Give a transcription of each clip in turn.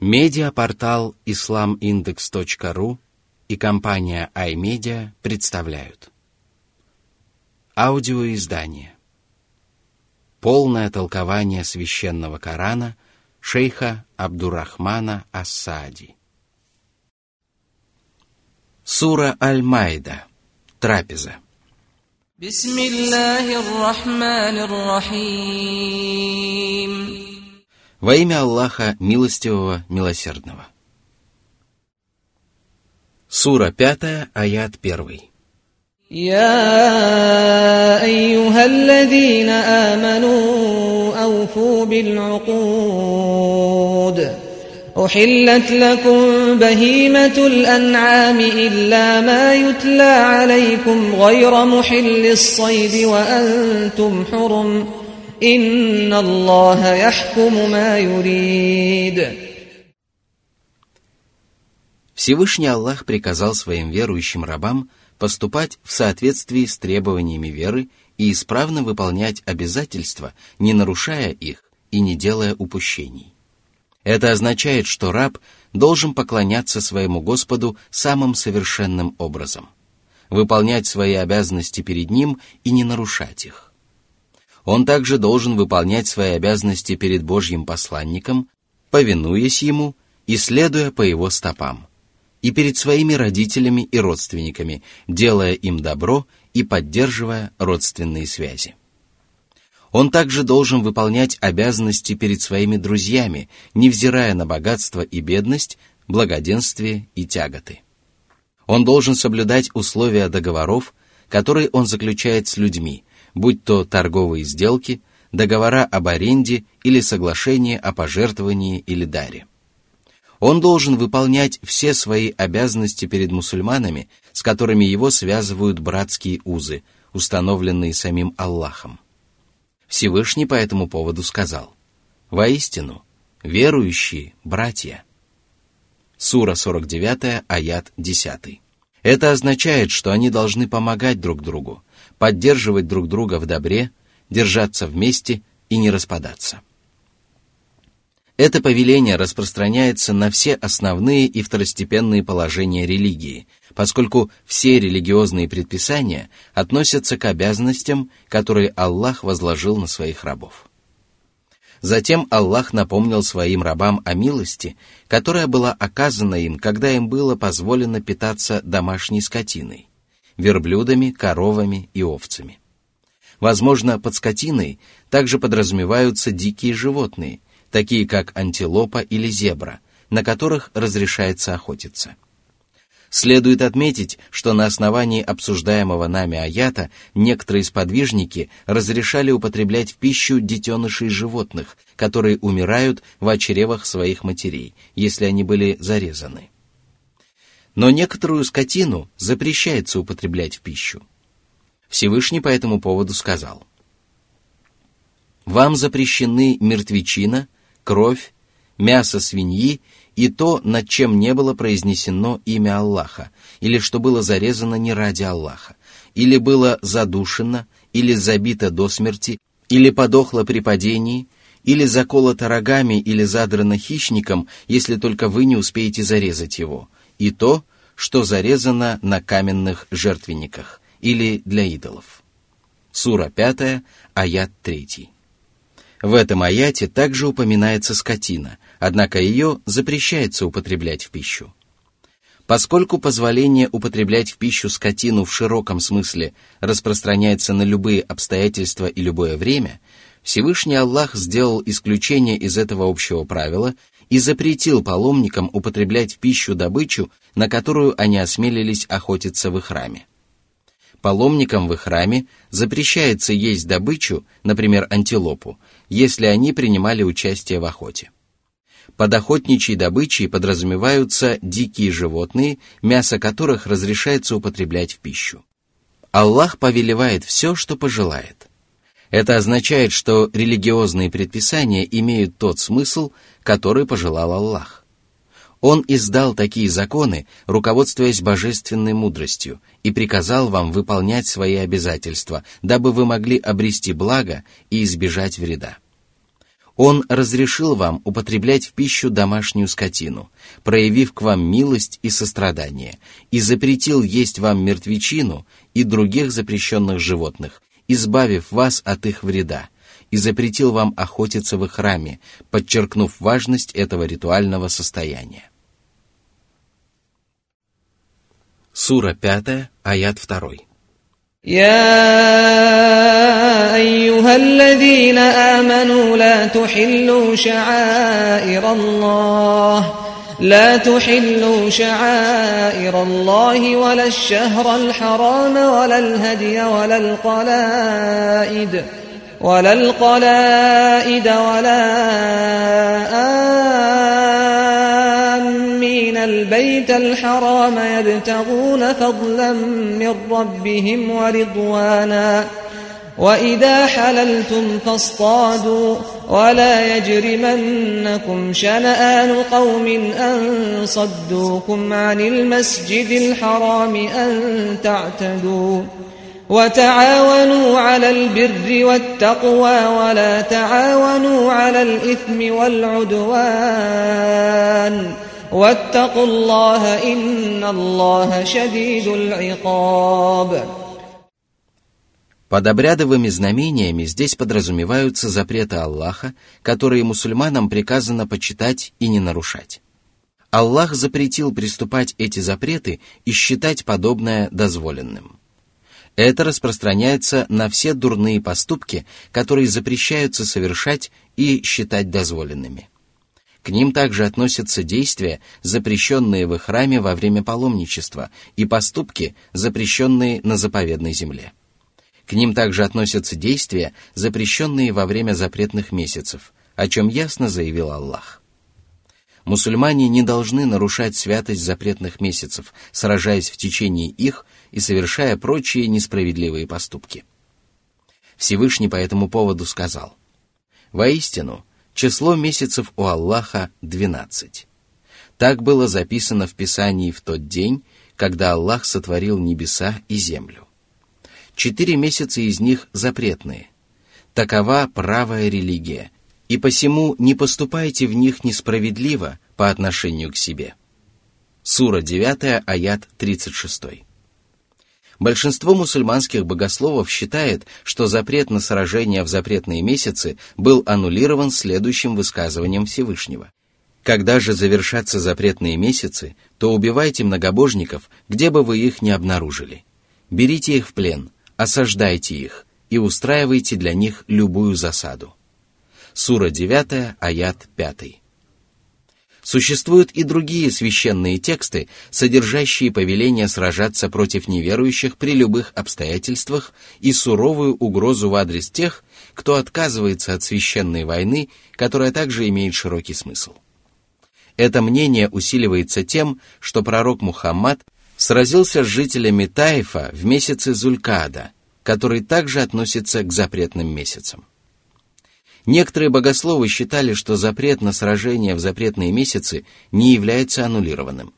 Медиапортал islamindex.ru и компания iMedia представляют. Аудиоиздание. Полное толкование священного Корана шейха Абдурахмана Ассади. Сура Аль-Майда. Трапеза. Бисмиллахир-Рахманир-Рахим Во имя Аллаха Милостивого, Милосердного. Сура 5, аят 1. يا أيها الذين آمنوا أوفوا بالعقود أحلت لكم بهيمة الأنعام إلا ما يتلى عليكم غير محل الصيد وأنتم حرم إن الله يحكم ما يريد Всевышний Аллах приказал своим верующим рабам поступать в соответствии с требованиями веры и исправно выполнять обязательства, не нарушая их и не делая упущений. Это означает, что раб должен поклоняться своему Господу самым совершенным образом, выполнять свои обязанности перед Ним и не нарушать их. Он также должен выполнять свои обязанности перед Божьим посланником, повинуясь Ему и следуя по Его стопам и перед своими родителями и родственниками, делая им добро и поддерживая родственные связи. Он также должен выполнять обязанности перед своими друзьями, невзирая на богатство и бедность, благоденствие и тяготы. Он должен соблюдать условия договоров, которые он заключает с людьми, будь то торговые сделки, договора об аренде или соглашение о пожертвовании или даре. Он должен выполнять все свои обязанности перед мусульманами, с которыми его связывают братские узы, установленные самим Аллахом. Всевышний по этому поводу сказал, «Воистину, верующие братья». Сура 49, аят 10. Это означает, что они должны помогать друг другу, поддерживать друг друга в добре, держаться вместе и не распадаться. Это повеление распространяется на все основные и второстепенные положения религии, поскольку все религиозные предписания относятся к обязанностям, которые Аллах возложил на своих рабов. Затем Аллах напомнил своим рабам о милости, которая была оказана им, когда им было позволено питаться домашней скотиной, верблюдами, коровами и овцами. Возможно, под скотиной также подразумеваются дикие животные – такие как антилопа или зебра, на которых разрешается охотиться. Следует отметить, что на основании обсуждаемого нами аята некоторые сподвижники разрешали употреблять в пищу детенышей животных, которые умирают в очревах своих матерей, если они были зарезаны. Но некоторую скотину запрещается употреблять в пищу. Всевышний по этому поводу сказал, «Вам запрещены мертвечина, кровь, мясо свиньи и то, над чем не было произнесено имя Аллаха, или что было зарезано не ради Аллаха, или было задушено, или забито до смерти, или подохло при падении, или заколото рогами, или задрано хищником, если только вы не успеете зарезать его, и то, что зарезано на каменных жертвенниках, или для идолов. Сура 5, аят 3. В этом аяте также упоминается скотина, однако ее запрещается употреблять в пищу. Поскольку позволение употреблять в пищу скотину в широком смысле распространяется на любые обстоятельства и любое время, Всевышний Аллах сделал исключение из этого общего правила и запретил паломникам употреблять в пищу добычу, на которую они осмелились охотиться в их храме. Паломникам в их храме запрещается есть добычу, например, антилопу, если они принимали участие в охоте. Под охотничьей добычей подразумеваются дикие животные, мясо которых разрешается употреблять в пищу. Аллах повелевает все, что пожелает. Это означает, что религиозные предписания имеют тот смысл, который пожелал Аллах. Он издал такие законы, руководствуясь божественной мудростью, и приказал вам выполнять свои обязательства, дабы вы могли обрести благо и избежать вреда. Он разрешил вам употреблять в пищу домашнюю скотину, проявив к вам милость и сострадание, и запретил есть вам мертвечину и других запрещенных животных, избавив вас от их вреда, и запретил вам охотиться в их храме, подчеркнув важность этого ритуального состояния. Сура 5, аят 2. يا أيها الذين آمنوا لا تحلوا شعائر الله لا تحلوا شعائر الله ولا الشهر الحرام ولا الهدي ولا القلائد ولا القلائد ولا آمين. البيت الحرام يبتغون فضلا من ربهم ورضوانا. وإذا حللتم فاصطادوا ولا يجرمنكم شنآن قوم أن صدوكم عن المسجد الحرام أن تعتدوا وتعاونوا على البر والتقوى ولا تعاونوا على الإثم والعدوان واتقوا الله إن الله شديد العقاب Под обрядовыми знамениями здесь подразумеваются запреты Аллаха, которые мусульманам приказано почитать и не нарушать. Аллах запретил приступать эти запреты и считать подобное дозволенным. Это распространяется на все дурные поступки, которые запрещаются совершать и считать дозволенными. К ним также относятся действия, запрещенные в храме во время паломничества, и поступки, запрещенные на заповедной земле. К ним также относятся действия, запрещенные во время запретных месяцев, о чем ясно заявил Аллах. Мусульмане не должны нарушать святость запретных месяцев, сражаясь в течение их и совершая прочие несправедливые поступки. Всевышний по этому поводу сказал, «Воистину, число месяцев у Аллаха двенадцать. Так было записано в Писании в тот день, когда Аллах сотворил небеса и землю четыре месяца из них запретные. Такова правая религия, и посему не поступайте в них несправедливо по отношению к себе. Сура 9, аят 36. Большинство мусульманских богословов считает, что запрет на сражения в запретные месяцы был аннулирован следующим высказыванием Всевышнего. Когда же завершатся запретные месяцы, то убивайте многобожников, где бы вы их ни обнаружили. Берите их в плен, осаждайте их и устраивайте для них любую засаду. Сура 9, аят 5. Существуют и другие священные тексты, содержащие повеление сражаться против неверующих при любых обстоятельствах и суровую угрозу в адрес тех, кто отказывается от священной войны, которая также имеет широкий смысл. Это мнение усиливается тем, что пророк Мухаммад сразился с жителями Таифа в месяце Зулькада, который также относится к запретным месяцам. Некоторые богословы считали, что запрет на сражение в запретные месяцы не является аннулированным.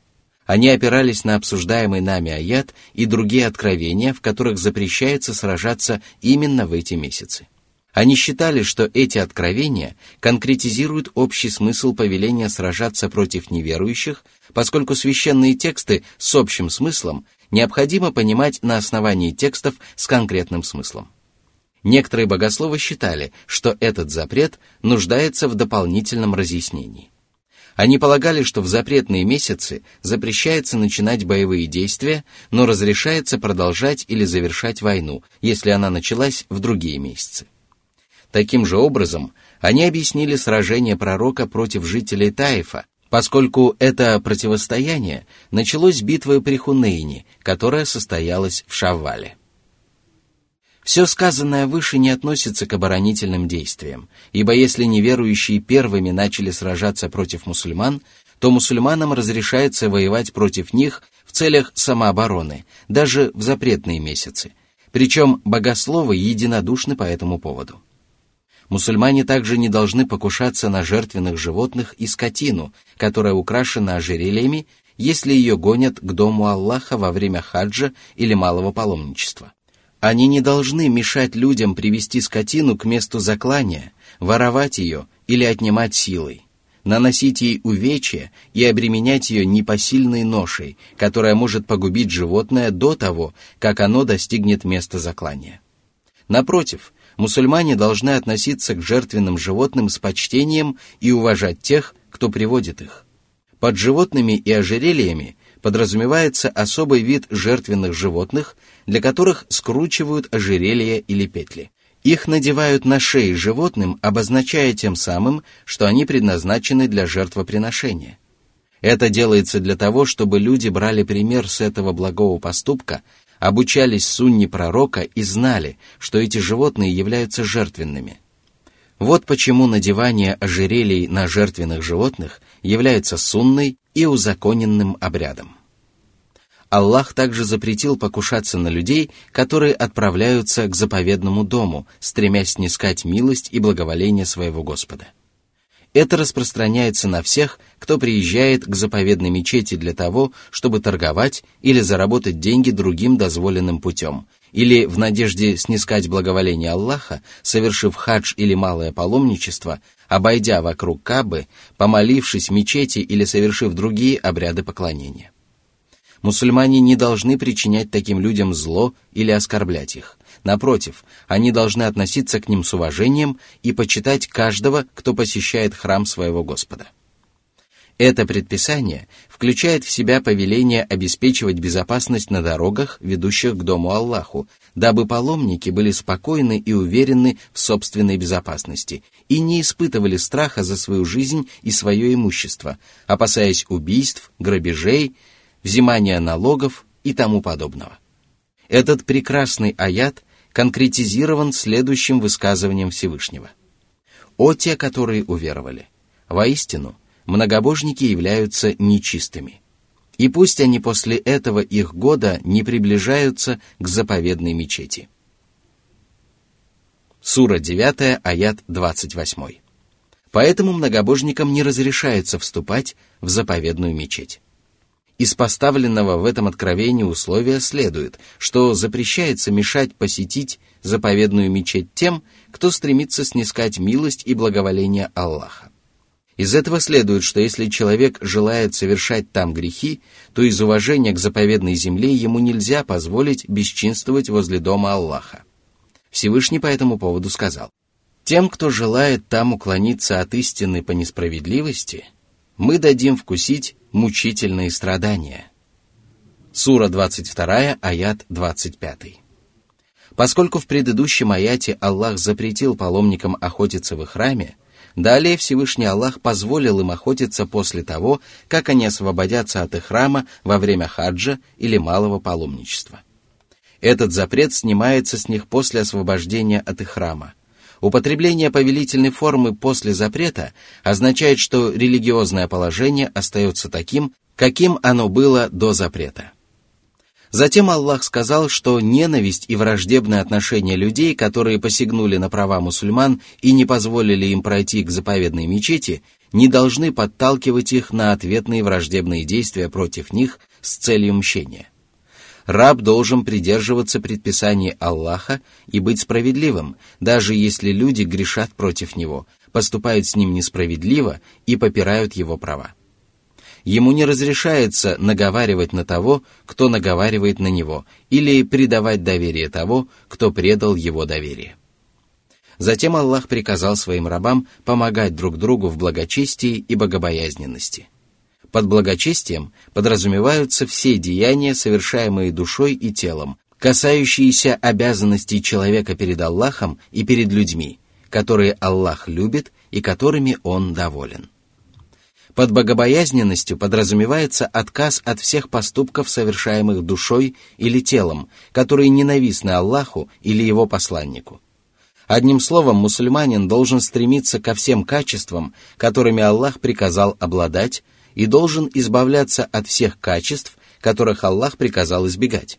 Они опирались на обсуждаемый нами аят и другие откровения, в которых запрещается сражаться именно в эти месяцы. Они считали, что эти откровения конкретизируют общий смысл повеления сражаться против неверующих, поскольку священные тексты с общим смыслом необходимо понимать на основании текстов с конкретным смыслом. Некоторые богословы считали, что этот запрет нуждается в дополнительном разъяснении. Они полагали, что в запретные месяцы запрещается начинать боевые действия, но разрешается продолжать или завершать войну, если она началась в другие месяцы. Таким же образом, они объяснили сражение пророка против жителей Таифа, поскольку это противостояние началось битвой при Хунейне, которая состоялась в Шаввале. Все сказанное выше не относится к оборонительным действиям, ибо если неверующие первыми начали сражаться против мусульман, то мусульманам разрешается воевать против них в целях самообороны, даже в запретные месяцы. Причем богословы единодушны по этому поводу. Мусульмане также не должны покушаться на жертвенных животных и скотину, которая украшена ожерельями, если ее гонят к дому Аллаха во время хаджа или малого паломничества. Они не должны мешать людям привести скотину к месту заклания, воровать ее или отнимать силой, наносить ей увечья и обременять ее непосильной ношей, которая может погубить животное до того, как оно достигнет места заклания. Напротив, мусульмане должны относиться к жертвенным животным с почтением и уважать тех, кто приводит их. Под животными и ожерельями подразумевается особый вид жертвенных животных, для которых скручивают ожерелья или петли. Их надевают на шеи животным, обозначая тем самым, что они предназначены для жертвоприношения. Это делается для того, чтобы люди брали пример с этого благого поступка, обучались сунне пророка и знали, что эти животные являются жертвенными. Вот почему надевание ожерелий на жертвенных животных является сунной и узаконенным обрядом. Аллах также запретил покушаться на людей, которые отправляются к заповедному дому, стремясь снискать милость и благоволение своего Господа. Это распространяется на всех, кто приезжает к заповедной мечети для того, чтобы торговать или заработать деньги другим дозволенным путем, или в надежде снискать благоволение Аллаха, совершив хадж или малое паломничество, обойдя вокруг Кабы, помолившись в мечети или совершив другие обряды поклонения мусульмане не должны причинять таким людям зло или оскорблять их. Напротив, они должны относиться к ним с уважением и почитать каждого, кто посещает храм своего Господа. Это предписание включает в себя повеление обеспечивать безопасность на дорогах, ведущих к Дому Аллаху, дабы паломники были спокойны и уверены в собственной безопасности и не испытывали страха за свою жизнь и свое имущество, опасаясь убийств, грабежей, взимания налогов и тому подобного. Этот прекрасный аят конкретизирован следующим высказыванием Всевышнего. «О те, которые уверовали! Воистину, многобожники являются нечистыми, и пусть они после этого их года не приближаются к заповедной мечети». Сура 9, аят 28. Поэтому многобожникам не разрешается вступать в заповедную мечеть. Из поставленного в этом откровении условия следует, что запрещается мешать посетить заповедную мечеть тем, кто стремится снискать милость и благоволение Аллаха. Из этого следует, что если человек желает совершать там грехи, то из уважения к заповедной земле ему нельзя позволить бесчинствовать возле дома Аллаха. Всевышний по этому поводу сказал, «Тем, кто желает там уклониться от истины по несправедливости, мы дадим вкусить мучительные страдания. Сура 22, аят 25. Поскольку в предыдущем аяте Аллах запретил паломникам охотиться в храме, далее Всевышний Аллах позволил им охотиться после того, как они освободятся от их храма во время хаджа или малого паломничества. Этот запрет снимается с них после освобождения от их храма – Употребление повелительной формы после запрета означает, что религиозное положение остается таким, каким оно было до запрета. Затем Аллах сказал, что ненависть и враждебное отношение людей, которые посягнули на права мусульман и не позволили им пройти к заповедной мечети, не должны подталкивать их на ответные враждебные действия против них с целью мщения раб должен придерживаться предписаний Аллаха и быть справедливым, даже если люди грешат против него, поступают с ним несправедливо и попирают его права. Ему не разрешается наговаривать на того, кто наговаривает на него, или предавать доверие того, кто предал его доверие. Затем Аллах приказал своим рабам помогать друг другу в благочестии и богобоязненности – под благочестием подразумеваются все деяния, совершаемые душой и телом, касающиеся обязанностей человека перед Аллахом и перед людьми, которые Аллах любит и которыми Он доволен. Под богобоязненностью подразумевается отказ от всех поступков, совершаемых душой или телом, которые ненавистны Аллаху или Его посланнику. Одним словом, мусульманин должен стремиться ко всем качествам, которыми Аллах приказал обладать, и должен избавляться от всех качеств, которых Аллах приказал избегать.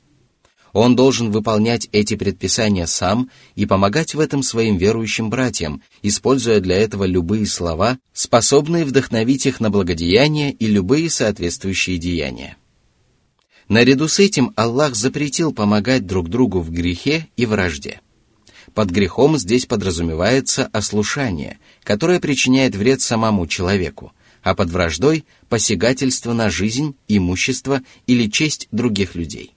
Он должен выполнять эти предписания сам и помогать в этом своим верующим братьям, используя для этого любые слова, способные вдохновить их на благодеяния и любые соответствующие деяния. Наряду с этим Аллах запретил помогать друг другу в грехе и вражде. Под грехом здесь подразумевается ослушание, которое причиняет вред самому человеку, а под враждой – посягательство на жизнь, имущество или честь других людей.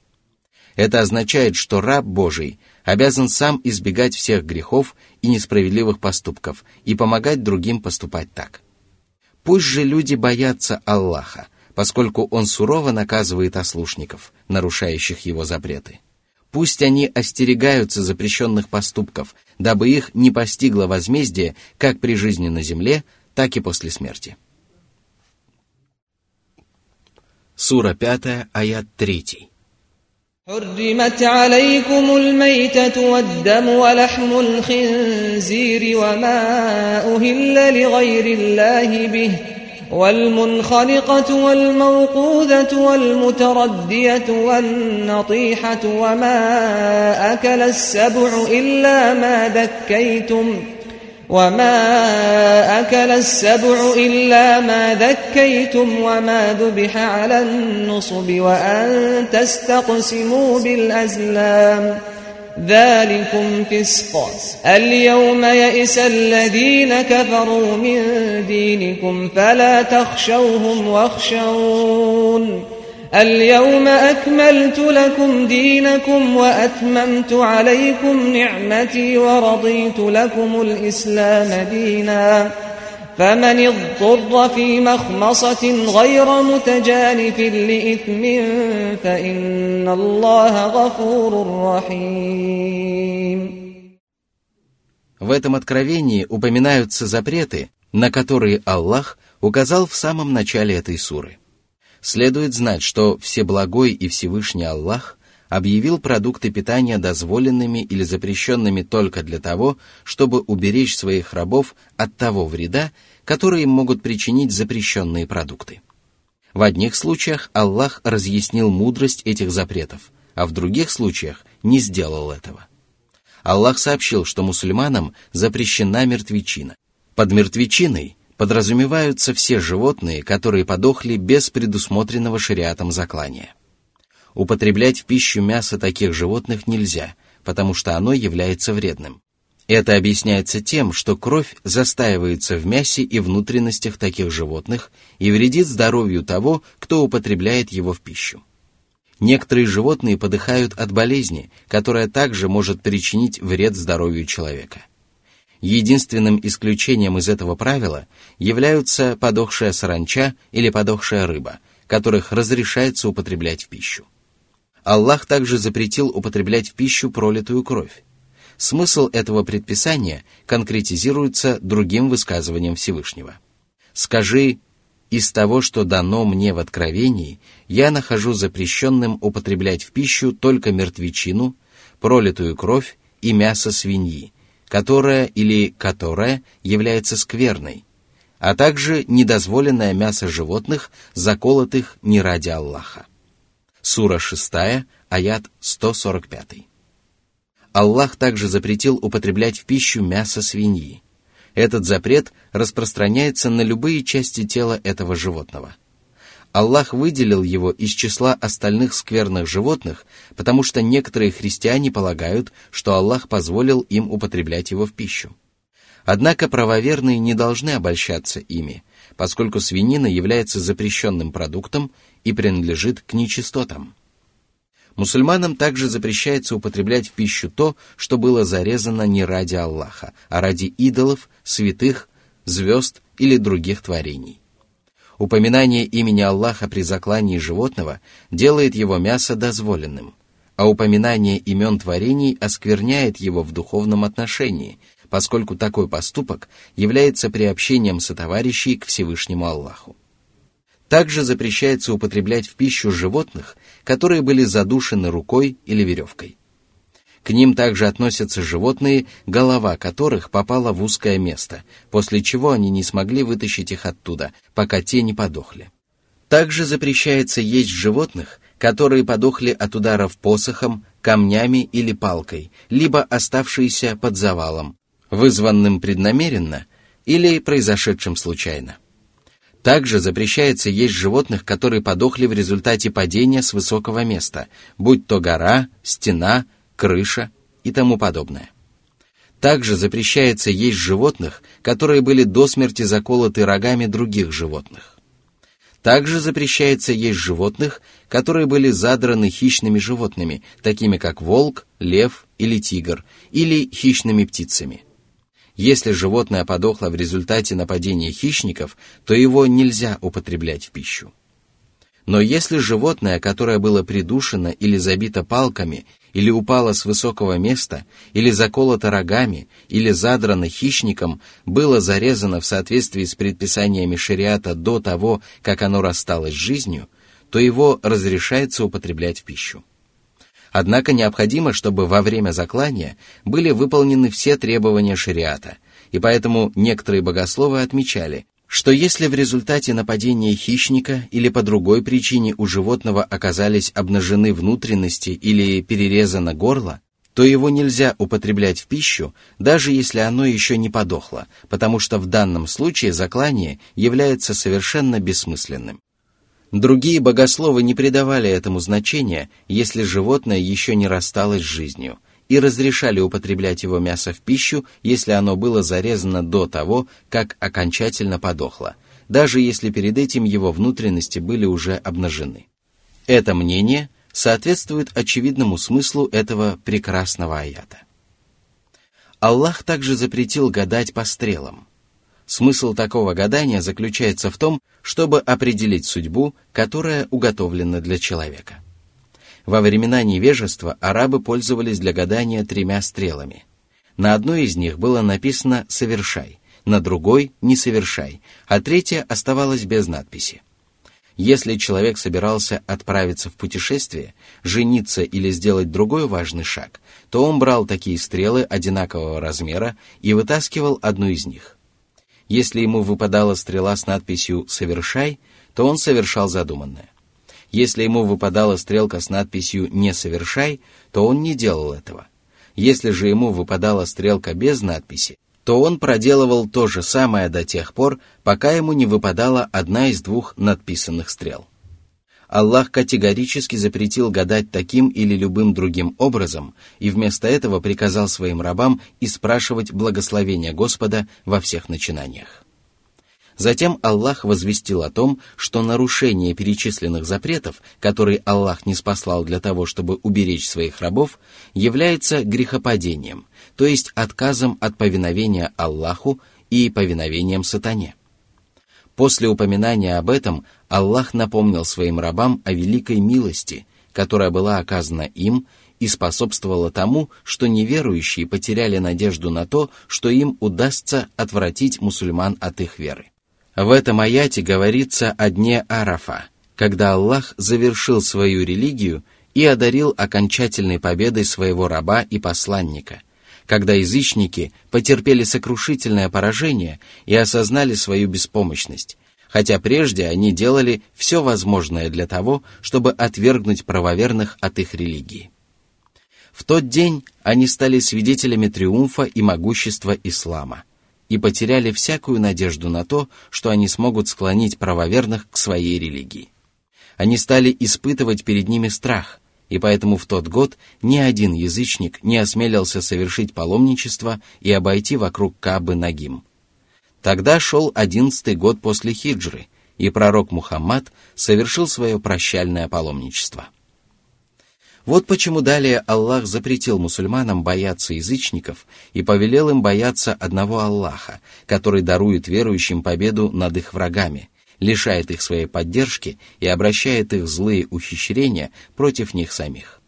Это означает, что раб Божий обязан сам избегать всех грехов и несправедливых поступков и помогать другим поступать так. Пусть же люди боятся Аллаха, поскольку Он сурово наказывает ослушников, нарушающих Его запреты. Пусть они остерегаются запрещенных поступков, дабы их не постигло возмездие как при жизни на земле, так и после смерти. Сура 5, аят 3. حرمت عليكم الميتة والدم ولحم الخنزير وما أهل لغير الله به والمنخلقة والموقوذة والمتردية والنطيحة وما أكل السبع إلا ما ذكيتم ۖ وما أكل السبع إلا ما ذكيتم وما ذبح على النصب وأن تستقسموا بالأزلام ذلكم فسق اليوم يئس الذين كفروا من دينكم فلا تخشوهم واخشون اليوم أكملت لكم دينكم وأتممت عليكم نعمتي ورضيت لكم الإسلام دينا فمن اضطر في مخمصة غير متجانف لإثم فإن الله غفور رحيم В этом откровении упоминаются запреты, на которые Аллах указал в самом начале этой суры – Следует знать, что Всеблагой и Всевышний Аллах объявил продукты питания дозволенными или запрещенными только для того, чтобы уберечь своих рабов от того вреда, который им могут причинить запрещенные продукты. В одних случаях Аллах разъяснил мудрость этих запретов, а в других случаях не сделал этого. Аллах сообщил, что мусульманам запрещена мертвечина. Под мертвечиной подразумеваются все животные, которые подохли без предусмотренного шариатом заклания. Употреблять в пищу мясо таких животных нельзя, потому что оно является вредным. Это объясняется тем, что кровь застаивается в мясе и внутренностях таких животных и вредит здоровью того, кто употребляет его в пищу. Некоторые животные подыхают от болезни, которая также может причинить вред здоровью человека – Единственным исключением из этого правила являются подохшая саранча или подохшая рыба, которых разрешается употреблять в пищу. Аллах также запретил употреблять в пищу пролитую кровь. Смысл этого предписания конкретизируется другим высказыванием Всевышнего. «Скажи, из того, что дано мне в откровении, я нахожу запрещенным употреблять в пищу только мертвечину, пролитую кровь и мясо свиньи, которая или которая является скверной, а также недозволенное мясо животных, заколотых не ради Аллаха. Сура 6, аят 145. Аллах также запретил употреблять в пищу мясо свиньи. Этот запрет распространяется на любые части тела этого животного – Аллах выделил его из числа остальных скверных животных, потому что некоторые христиане полагают, что Аллах позволил им употреблять его в пищу. Однако правоверные не должны обольщаться ими, поскольку свинина является запрещенным продуктом и принадлежит к нечистотам. Мусульманам также запрещается употреблять в пищу то, что было зарезано не ради Аллаха, а ради идолов, святых, звезд или других творений. Упоминание имени Аллаха при заклании животного делает его мясо дозволенным, а упоминание имен творений оскверняет его в духовном отношении, поскольку такой поступок является приобщением сотоварищей к Всевышнему Аллаху. Также запрещается употреблять в пищу животных, которые были задушены рукой или веревкой. К ним также относятся животные, голова которых попала в узкое место, после чего они не смогли вытащить их оттуда, пока те не подохли. Также запрещается есть животных, которые подохли от ударов посохом, камнями или палкой, либо оставшиеся под завалом, вызванным преднамеренно или произошедшим случайно. Также запрещается есть животных, которые подохли в результате падения с высокого места, будь то гора, стена, крыша и тому подобное. Также запрещается есть животных, которые были до смерти заколоты рогами других животных. Также запрещается есть животных, которые были задраны хищными животными, такими как волк, лев или тигр, или хищными птицами. Если животное подохло в результате нападения хищников, то его нельзя употреблять в пищу. Но если животное, которое было придушено или забито палками, или упало с высокого места, или заколото рогами, или задрано хищником, было зарезано в соответствии с предписаниями шариата до того, как оно рассталось с жизнью, то его разрешается употреблять в пищу. Однако необходимо, чтобы во время заклания были выполнены все требования шариата, и поэтому некоторые богословы отмечали, что если в результате нападения хищника или по другой причине у животного оказались обнажены внутренности или перерезано горло, то его нельзя употреблять в пищу, даже если оно еще не подохло, потому что в данном случае заклание является совершенно бессмысленным. Другие богословы не придавали этому значения, если животное еще не рассталось с жизнью – и разрешали употреблять его мясо в пищу, если оно было зарезано до того, как окончательно подохло, даже если перед этим его внутренности были уже обнажены. Это мнение соответствует очевидному смыслу этого прекрасного аята. Аллах также запретил гадать по стрелам. Смысл такого гадания заключается в том, чтобы определить судьбу, которая уготовлена для человека. Во времена невежества арабы пользовались для гадания тремя стрелами. На одной из них было написано «совершай», на другой «не совершай», а третья оставалась без надписи. Если человек собирался отправиться в путешествие, жениться или сделать другой важный шаг, то он брал такие стрелы одинакового размера и вытаскивал одну из них. Если ему выпадала стрела с надписью «совершай», то он совершал задуманное. Если ему выпадала стрелка с надписью «Не совершай», то он не делал этого. Если же ему выпадала стрелка без надписи, то он проделывал то же самое до тех пор, пока ему не выпадала одна из двух надписанных стрел. Аллах категорически запретил гадать таким или любым другим образом и вместо этого приказал своим рабам испрашивать благословения Господа во всех начинаниях. Затем Аллах возвестил о том, что нарушение перечисленных запретов, которые Аллах не спаслал для того, чтобы уберечь своих рабов, является грехопадением, то есть отказом от повиновения Аллаху и повиновением сатане. После упоминания об этом Аллах напомнил своим рабам о великой милости, которая была оказана им и способствовала тому, что неверующие потеряли надежду на то, что им удастся отвратить мусульман от их веры. В этом аяте говорится о дне Арафа, когда Аллах завершил свою религию и одарил окончательной победой своего раба и посланника, когда язычники потерпели сокрушительное поражение и осознали свою беспомощность, хотя прежде они делали все возможное для того, чтобы отвергнуть правоверных от их религии. В тот день они стали свидетелями триумфа и могущества ислама – и потеряли всякую надежду на то, что они смогут склонить правоверных к своей религии. Они стали испытывать перед ними страх, и поэтому в тот год ни один язычник не осмелился совершить паломничество и обойти вокруг Кабы Нагим. Тогда шел одиннадцатый год после хиджры, и пророк Мухаммад совершил свое прощальное паломничество. Вот почему далее Аллах запретил мусульманам бояться язычников и повелел им бояться одного Аллаха, который дарует верующим победу над их врагами, лишает их своей поддержки и обращает их злые ухищрения против них самих.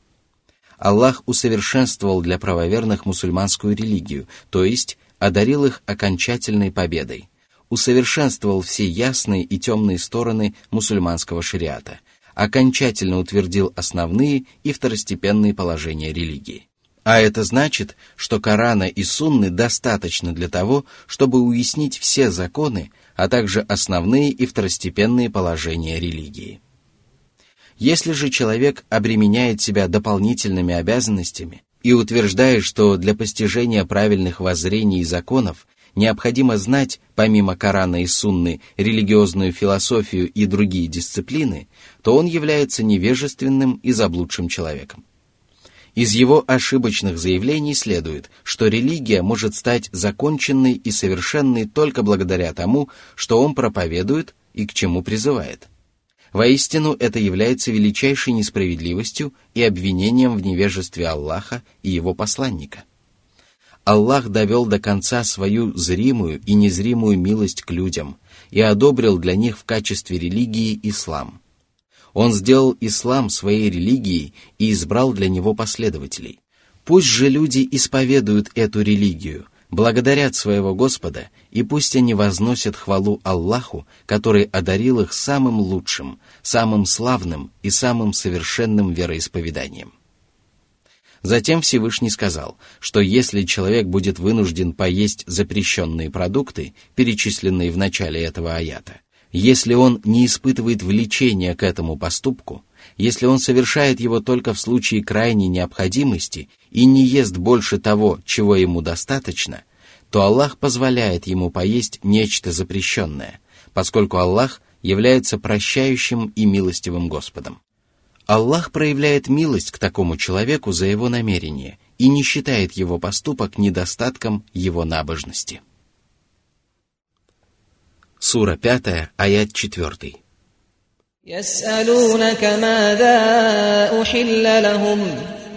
Аллах усовершенствовал для правоверных мусульманскую религию, то есть одарил их окончательной победой, усовершенствовал все ясные и темные стороны мусульманского шариата – окончательно утвердил основные и второстепенные положения религии. А это значит, что Корана и Сунны достаточно для того, чтобы уяснить все законы, а также основные и второстепенные положения религии. Если же человек обременяет себя дополнительными обязанностями и утверждает, что для постижения правильных воззрений и законов необходимо знать, помимо Корана и Сунны, религиозную философию и другие дисциплины, то он является невежественным и заблудшим человеком. Из его ошибочных заявлений следует, что религия может стать законченной и совершенной только благодаря тому, что он проповедует и к чему призывает. Воистину, это является величайшей несправедливостью и обвинением в невежестве Аллаха и его посланника. Аллах довел до конца свою зримую и незримую милость к людям и одобрил для них в качестве религии ислам – он сделал ислам своей религией и избрал для него последователей. Пусть же люди исповедуют эту религию, благодарят своего Господа, и пусть они возносят хвалу Аллаху, который одарил их самым лучшим, самым славным и самым совершенным вероисповеданием. Затем Всевышний сказал, что если человек будет вынужден поесть запрещенные продукты, перечисленные в начале этого аята, если он не испытывает влечения к этому поступку, если он совершает его только в случае крайней необходимости и не ест больше того, чего ему достаточно, то Аллах позволяет ему поесть нечто запрещенное, поскольку Аллах является прощающим и милостивым Господом. Аллах проявляет милость к такому человеку за его намерение и не считает его поступок недостатком его набожности. Сура 5, аят 4. يسألونك ماذا أحل لهم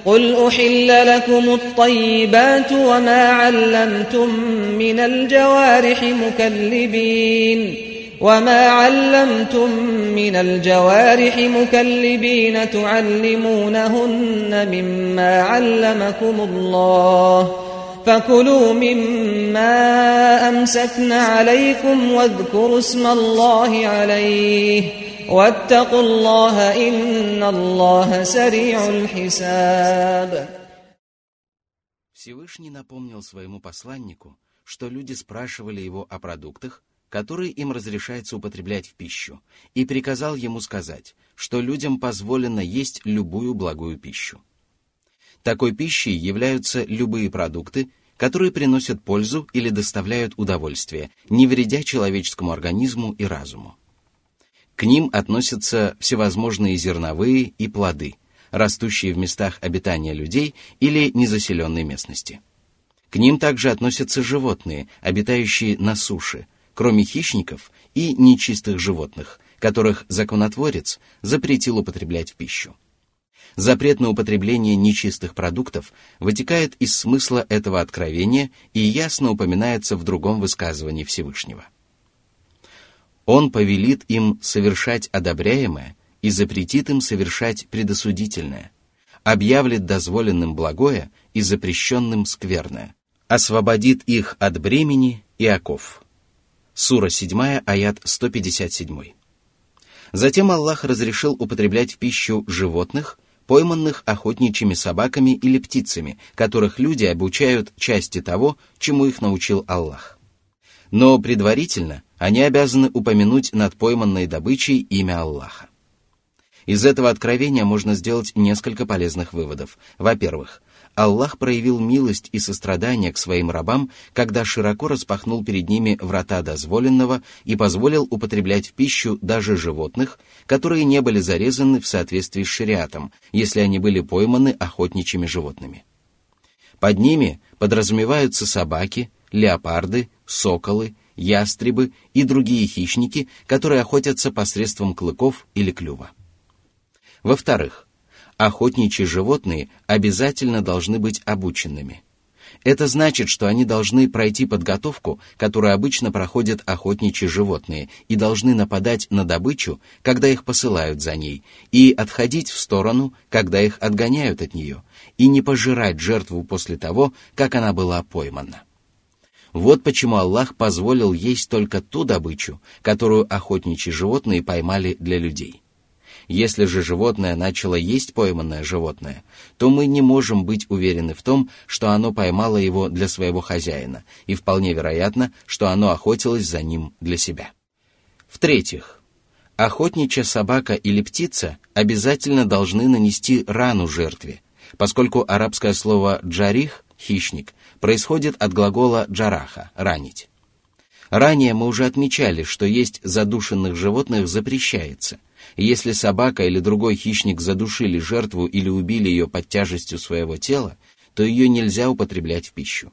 قل أحل لكم الطيبات وما علمتم من الجوارح مكلبين وما علمتم من الجوارح مكلبين تعلمونهن مما علمكم الله فكلوا مما أمسكن عليكم واذكروا اسم الله عليه واتقوا الله إن الله سريع الحساب Всевышний напомнил своему посланнику, что люди спрашивали его о продуктах, которые им разрешается употреблять в пищу, и приказал ему сказать, что людям позволено есть любую благую пищу. Такой пищей являются любые продукты, которые приносят пользу или доставляют удовольствие, не вредя человеческому организму и разуму. К ним относятся всевозможные зерновые и плоды, растущие в местах обитания людей или незаселенной местности. К ним также относятся животные, обитающие на суше, кроме хищников и нечистых животных, которых законотворец запретил употреблять в пищу. Запрет на употребление нечистых продуктов вытекает из смысла этого откровения и ясно упоминается в другом высказывании Всевышнего. Он повелит им совершать одобряемое и запретит им совершать предосудительное, объявит дозволенным благое и запрещенным скверное, освободит их от бремени и оков. Сура 7, аят 157. Затем Аллах разрешил употреблять в пищу животных – пойманных охотничьими собаками или птицами, которых люди обучают части того, чему их научил Аллах. Но предварительно они обязаны упомянуть над пойманной добычей имя Аллаха. Из этого откровения можно сделать несколько полезных выводов. Во-первых, Аллах проявил милость и сострадание к своим рабам, когда широко распахнул перед ними врата дозволенного и позволил употреблять в пищу даже животных, которые не были зарезаны в соответствии с шариатом, если они были пойманы охотничьими животными. Под ними подразумеваются собаки, леопарды, соколы, ястребы и другие хищники, которые охотятся посредством клыков или клюва. Во-вторых, охотничьи животные обязательно должны быть обученными. Это значит, что они должны пройти подготовку, которую обычно проходят охотничьи животные, и должны нападать на добычу, когда их посылают за ней, и отходить в сторону, когда их отгоняют от нее, и не пожирать жертву после того, как она была поймана. Вот почему Аллах позволил есть только ту добычу, которую охотничьи животные поймали для людей – если же животное начало есть пойманное животное, то мы не можем быть уверены в том, что оно поймало его для своего хозяина, и вполне вероятно, что оно охотилось за ним для себя. В-третьих, охотничья собака или птица обязательно должны нанести рану жертве, поскольку арабское слово «джарих» — «хищник» происходит от глагола «джараха» — «ранить». Ранее мы уже отмечали, что есть задушенных животных запрещается – если собака или другой хищник задушили жертву или убили ее под тяжестью своего тела, то ее нельзя употреблять в пищу.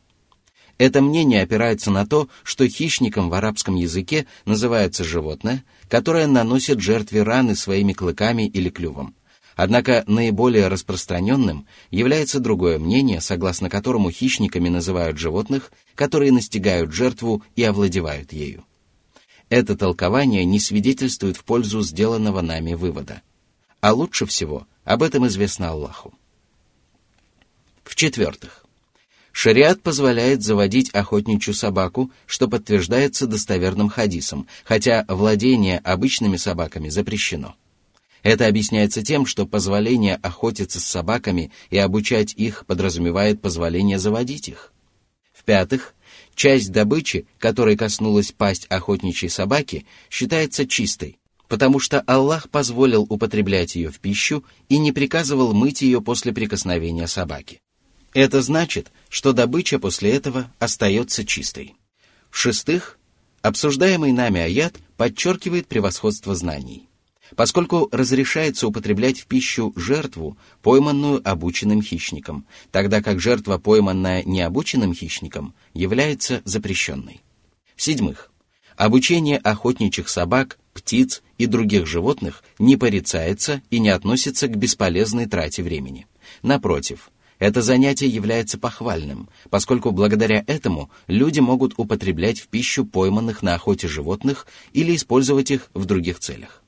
Это мнение опирается на то, что хищником в арабском языке называется животное, которое наносит жертве раны своими клыками или клювом. Однако наиболее распространенным является другое мнение, согласно которому хищниками называют животных, которые настигают жертву и овладевают ею. Это толкование не свидетельствует в пользу сделанного нами вывода. А лучше всего об этом известно Аллаху. В-четвертых, шариат позволяет заводить охотничью собаку, что подтверждается достоверным хадисом, хотя владение обычными собаками запрещено. Это объясняется тем, что позволение охотиться с собаками и обучать их подразумевает позволение заводить их. В-пятых, часть добычи, которой коснулась пасть охотничьей собаки, считается чистой, потому что Аллах позволил употреблять ее в пищу и не приказывал мыть ее после прикосновения собаки. Это значит, что добыча после этого остается чистой. В-шестых, обсуждаемый нами аят подчеркивает превосходство знаний, поскольку разрешается употреблять в пищу жертву, пойманную обученным хищником, тогда как жертва, пойманная необученным хищником, является запрещенной. В-седьмых, обучение охотничьих собак, птиц и других животных не порицается и не относится к бесполезной трате времени. Напротив – это занятие является похвальным, поскольку благодаря этому люди могут употреблять в пищу пойманных на охоте животных или использовать их в других целях.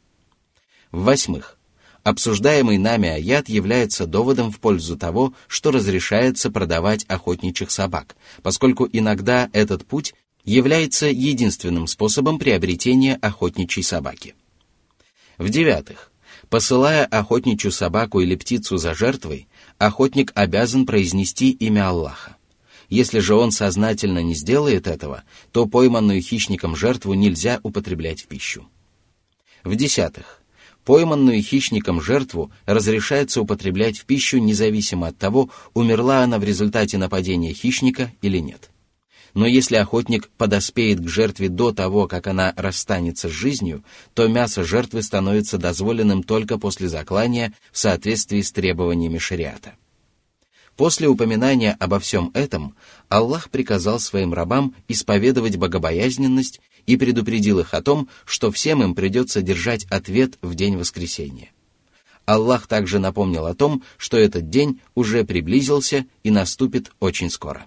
В-восьмых, обсуждаемый нами аят является доводом в пользу того, что разрешается продавать охотничьих собак, поскольку иногда этот путь является единственным способом приобретения охотничьей собаки. В-девятых, посылая охотничью собаку или птицу за жертвой, охотник обязан произнести имя Аллаха. Если же он сознательно не сделает этого, то пойманную хищником жертву нельзя употреблять в пищу. В-десятых, пойманную хищником жертву разрешается употреблять в пищу независимо от того, умерла она в результате нападения хищника или нет. Но если охотник подоспеет к жертве до того, как она расстанется с жизнью, то мясо жертвы становится дозволенным только после заклания в соответствии с требованиями шариата. После упоминания обо всем этом, Аллах приказал своим рабам исповедовать богобоязненность и предупредил их о том, что всем им придется держать ответ в день воскресения. Аллах также напомнил о том, что этот день уже приблизился и наступит очень скоро.